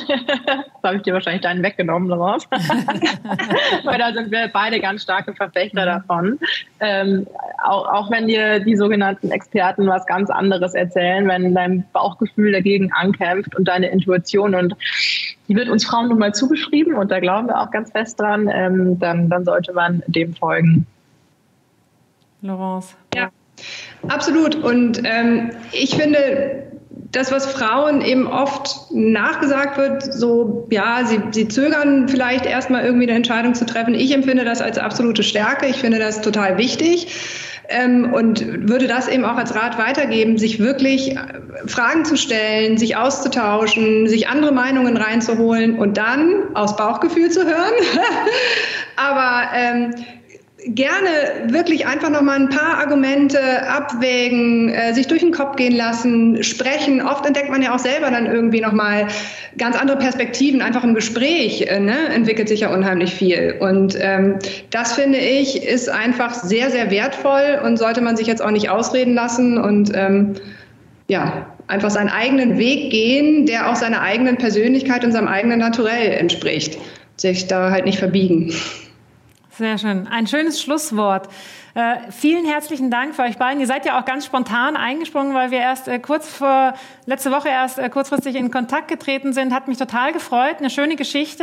das habe ich dir wahrscheinlich deinen weggenommen, Laurence. Weil da sind wir beide ganz starke Verfechter mhm. davon. Ähm, auch, auch wenn dir die sogenannten Experten was ganz anderes erzählen, wenn dein Bauchgefühl dagegen ankämpft und deine Intuition und die wird uns Frauen nun mal zugeschrieben und da glauben wir auch ganz fest dran, ähm, dann, dann sollte man dem folgen. Laurence. Ja, absolut. Und ähm, ich finde, das, was Frauen eben oft nachgesagt wird, so, ja, sie, sie zögern vielleicht erstmal irgendwie eine Entscheidung zu treffen. Ich empfinde das als absolute Stärke. Ich finde das total wichtig. Ähm, und würde das eben auch als Rat weitergeben, sich wirklich äh, Fragen zu stellen, sich auszutauschen, sich andere Meinungen reinzuholen und dann aus Bauchgefühl zu hören. Aber ähm, gerne wirklich einfach noch mal ein paar Argumente abwägen, äh, sich durch den Kopf gehen lassen, sprechen. Oft entdeckt man ja auch selber dann irgendwie noch mal ganz andere Perspektiven. Einfach im Gespräch äh, ne, entwickelt sich ja unheimlich viel. Und ähm, das finde ich ist einfach sehr sehr wertvoll und sollte man sich jetzt auch nicht ausreden lassen und ähm, ja einfach seinen eigenen Weg gehen, der auch seiner eigenen Persönlichkeit und seinem eigenen Naturell entspricht. Sich da halt nicht verbiegen. Sehr schön. Ein schönes Schlusswort. Äh, vielen herzlichen Dank für euch beiden. Ihr seid ja auch ganz spontan eingesprungen, weil wir erst äh, kurz vor, letzte Woche erst äh, kurzfristig in Kontakt getreten sind. Hat mich total gefreut. Eine schöne Geschichte.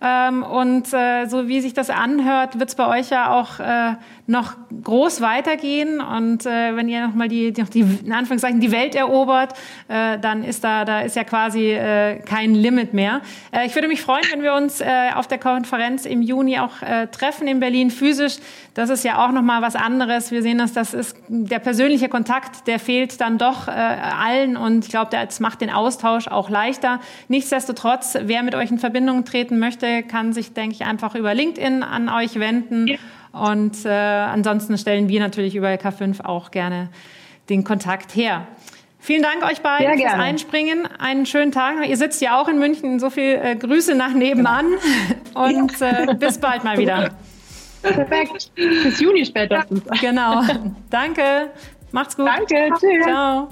Ähm, und äh, so wie sich das anhört, wird es bei euch ja auch äh, noch groß weitergehen. Und wenn ihr nochmal die, die, die, in Anführungszeichen, die Welt erobert, dann ist da, da ist ja quasi kein Limit mehr. Ich würde mich freuen, wenn wir uns auf der Konferenz im Juni auch treffen in Berlin physisch. Das ist ja auch nochmal was anderes. Wir sehen das, das ist der persönliche Kontakt, der fehlt dann doch äh, allen und ich glaube, das macht den Austausch auch leichter. Nichtsdestotrotz, wer mit euch in Verbindung treten möchte, kann sich, denke ich, einfach über LinkedIn an euch wenden. Ja. Und äh, ansonsten stellen wir natürlich über K5 auch gerne den Kontakt her. Vielen Dank euch beiden fürs Einspringen. Einen schönen Tag. Ihr sitzt ja auch in München. So viel äh, Grüße nach nebenan. Und äh, bis bald mal wieder. Perfekt. Bis Juni spätestens. Genau. Danke. Macht's gut. Danke. Tschüss. Ciao.